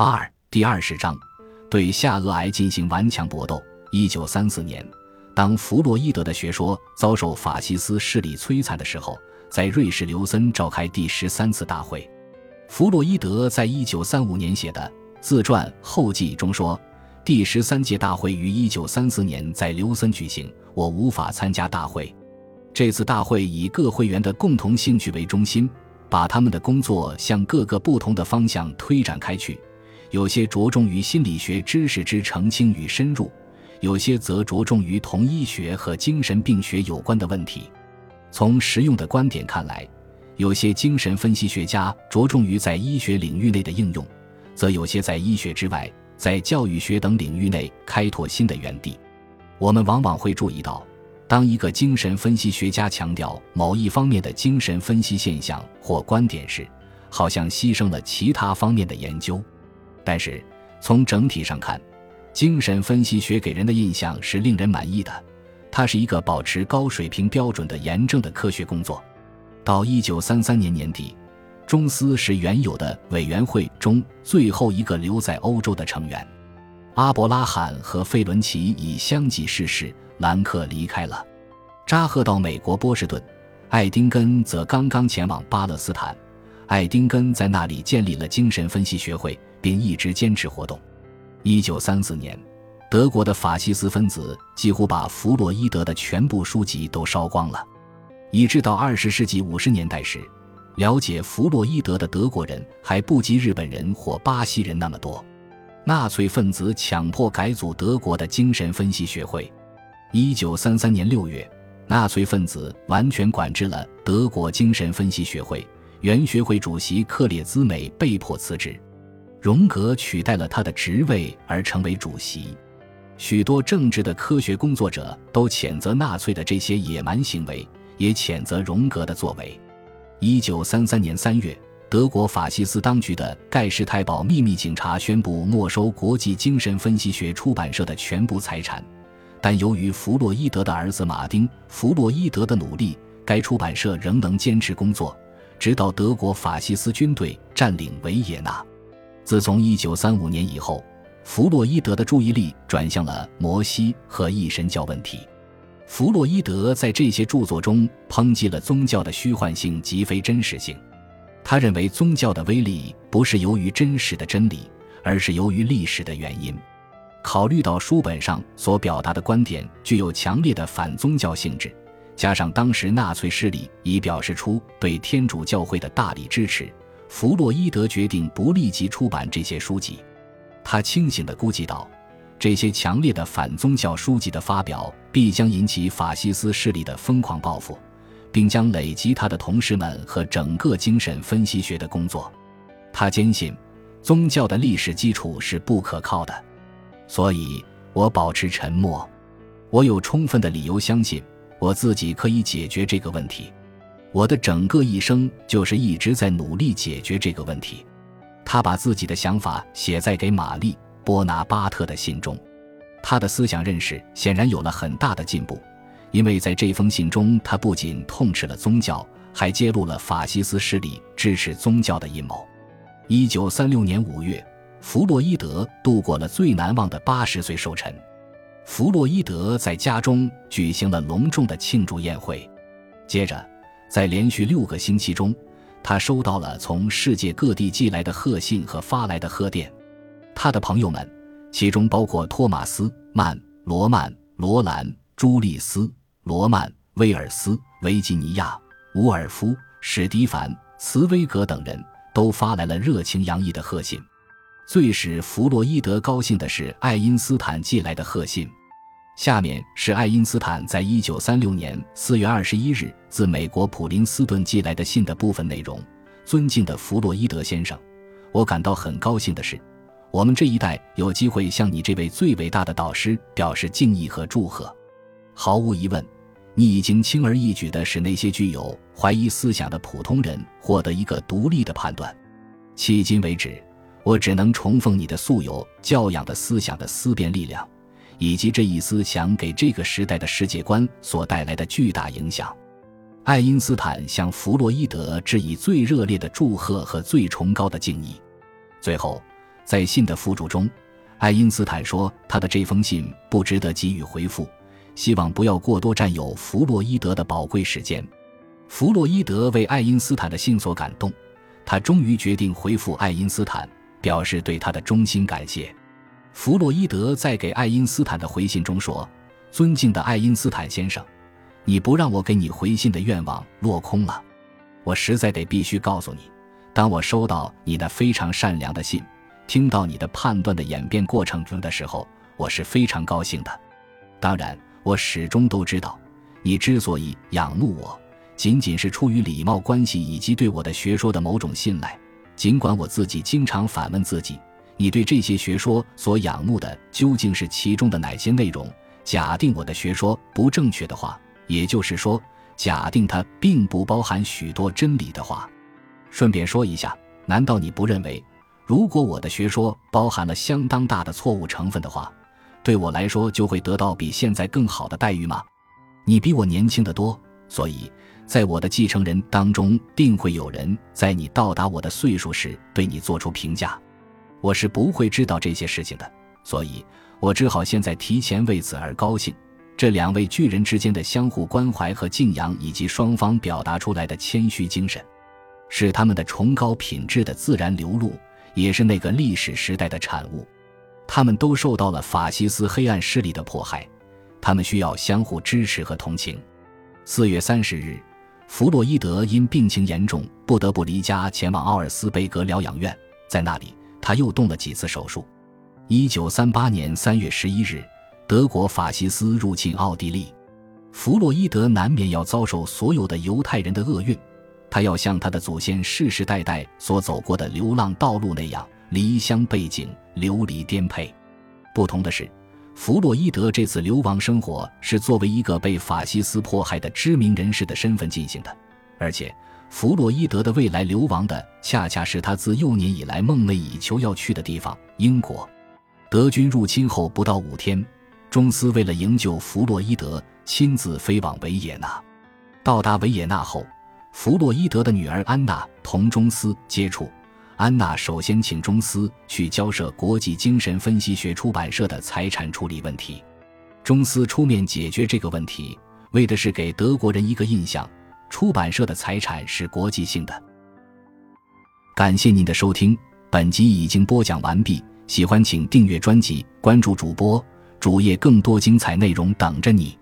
八二第二十章，对下颚癌进行顽强搏斗。一九三四年，当弗洛伊德的学说遭受法西斯势力摧残的时候，在瑞士刘森召开第十三次大会。弗洛伊德在一九三五年写的自传后记中说：“第十三届大会于一九三四年在刘森举行，我无法参加大会。这次大会以各会员的共同兴趣为中心，把他们的工作向各个不同的方向推展开去。有些着重于心理学知识之澄清与深入，有些则着重于同医学和精神病学有关的问题。从实用的观点看来。”有些精神分析学家着重于在医学领域内的应用，则有些在医学之外，在教育学等领域内开拓新的园地。我们往往会注意到，当一个精神分析学家强调某一方面的精神分析现象或观点时，好像牺牲了其他方面的研究。但是从整体上看，精神分析学给人的印象是令人满意的，它是一个保持高水平标准的严正的科学工作。到一九三三年年底，中斯是原有的委员会中最后一个留在欧洲的成员。阿伯拉罕和费伦奇已相继逝世，兰克离开了，扎赫到美国波士顿，爱丁根则刚刚前往巴勒斯坦。爱丁根在那里建立了精神分析学会，并一直坚持活动。一九三四年，德国的法西斯分子几乎把弗洛伊德的全部书籍都烧光了。以致到二十世纪五十年代时，了解弗洛伊德的德国人还不及日本人或巴西人那么多。纳粹分子强迫改组德国的精神分析学会。一九三三年六月，纳粹分子完全管制了德国精神分析学会，原学会主席克列兹美被迫辞职，荣格取代了他的职位而成为主席。许多政治的科学工作者都谴责纳粹的这些野蛮行为。也谴责荣格的作为。一九三三年三月，德国法西斯当局的盖世太保秘密警察宣布没收国际精神分析学出版社的全部财产，但由于弗洛伊德的儿子马丁·弗洛伊德的努力，该出版社仍能坚持工作，直到德国法西斯军队占领维也纳。自从一九三五年以后，弗洛伊德的注意力转向了摩西和异神教问题。弗洛伊德在这些著作中抨击了宗教的虚幻性及非真实性。他认为宗教的威力不是由于真实的真理，而是由于历史的原因。考虑到书本上所表达的观点具有强烈的反宗教性质，加上当时纳粹势力已表示出对天主教会的大力支持，弗洛伊德决定不立即出版这些书籍。他清醒地估计到。这些强烈的反宗教书籍的发表，必将引起法西斯势力的疯狂报复，并将累积他的同事们和整个精神分析学的工作。他坚信，宗教的历史基础是不可靠的，所以我保持沉默。我有充分的理由相信，我自己可以解决这个问题。我的整个一生就是一直在努力解决这个问题。他把自己的想法写在给玛丽。波拿巴特的信中，他的思想认识显然有了很大的进步，因为在这封信中，他不仅痛斥了宗教，还揭露了法西斯势力支持宗教的阴谋。一九三六年五月，弗洛伊德度过了最难忘的八十岁寿辰。弗洛伊德在家中举行了隆重的庆祝宴会。接着，在连续六个星期中，他收到了从世界各地寄来的贺信和发来的贺电。他的朋友们，其中包括托马斯·曼、罗曼、罗兰、朱利斯、罗曼、威尔斯、维吉尼亚、伍尔夫、史蒂凡、茨威格等人都发来了热情洋溢的贺信。最使弗洛伊德高兴的是爱因斯坦寄来的贺信。下面是爱因斯坦在一九三六年四月二十一日自美国普林斯顿寄来的信的部分内容：尊敬的弗洛伊德先生，我感到很高兴的是。我们这一代有机会向你这位最伟大的导师表示敬意和祝贺。毫无疑问，你已经轻而易举地使那些具有怀疑思想的普通人获得一个独立的判断。迄今为止，我只能重奉你的素有教养的思想的思辨力量，以及这一思想给这个时代的世界观所带来的巨大影响。爱因斯坦向弗洛伊德致以最热烈的祝贺和最崇高的敬意。最后。在信的附注中，爱因斯坦说他的这封信不值得给予回复，希望不要过多占有弗洛伊德的宝贵时间。弗洛伊德为爱因斯坦的信所感动，他终于决定回复爱因斯坦，表示对他的衷心感谢。弗洛伊德在给爱因斯坦的回信中说：“尊敬的爱因斯坦先生，你不让我给你回信的愿望落空了。我实在得必须告诉你，当我收到你的非常善良的信，听到你的判断的演变过程中的时候，我是非常高兴的。当然，我始终都知道，你之所以仰慕我，仅仅是出于礼貌关系以及对我的学说的某种信赖。尽管我自己经常反问自己。”你对这些学说所仰慕的究竟是其中的哪些内容？假定我的学说不正确的话，也就是说，假定它并不包含许多真理的话，顺便说一下，难道你不认为，如果我的学说包含了相当大的错误成分的话，对我来说就会得到比现在更好的待遇吗？你比我年轻得多，所以在我的继承人当中，定会有人在你到达我的岁数时对你做出评价。我是不会知道这些事情的，所以我只好现在提前为此而高兴。这两位巨人之间的相互关怀和敬仰，以及双方表达出来的谦虚精神，是他们的崇高品质的自然流露，也是那个历史时代的产物。他们都受到了法西斯黑暗势力的迫害，他们需要相互支持和同情。四月三十日，弗洛伊德因病情严重，不得不离家前往奥尔斯贝格疗养院，在那里。他又动了几次手术。一九三八年三月十一日，德国法西斯入侵奥地利，弗洛伊德难免要遭受所有的犹太人的厄运。他要像他的祖先世世代代所走过的流浪道路那样，离乡背井，流离颠沛。不同的是，弗洛伊德这次流亡生活是作为一个被法西斯迫害的知名人士的身份进行的，而且。弗洛伊德的未来流亡的，恰恰是他自幼年以来梦寐以求要去的地方——英国。德军入侵后不到五天，中斯为了营救弗洛伊德，亲自飞往维也纳。到达维也纳后，弗洛伊德的女儿安娜同中斯接触。安娜首先请中斯去交涉国际精神分析学出版社的财产处理问题。中斯出面解决这个问题，为的是给德国人一个印象。出版社的财产是国际性的。感谢您的收听，本集已经播讲完毕。喜欢请订阅专辑，关注主播主页，更多精彩内容等着你。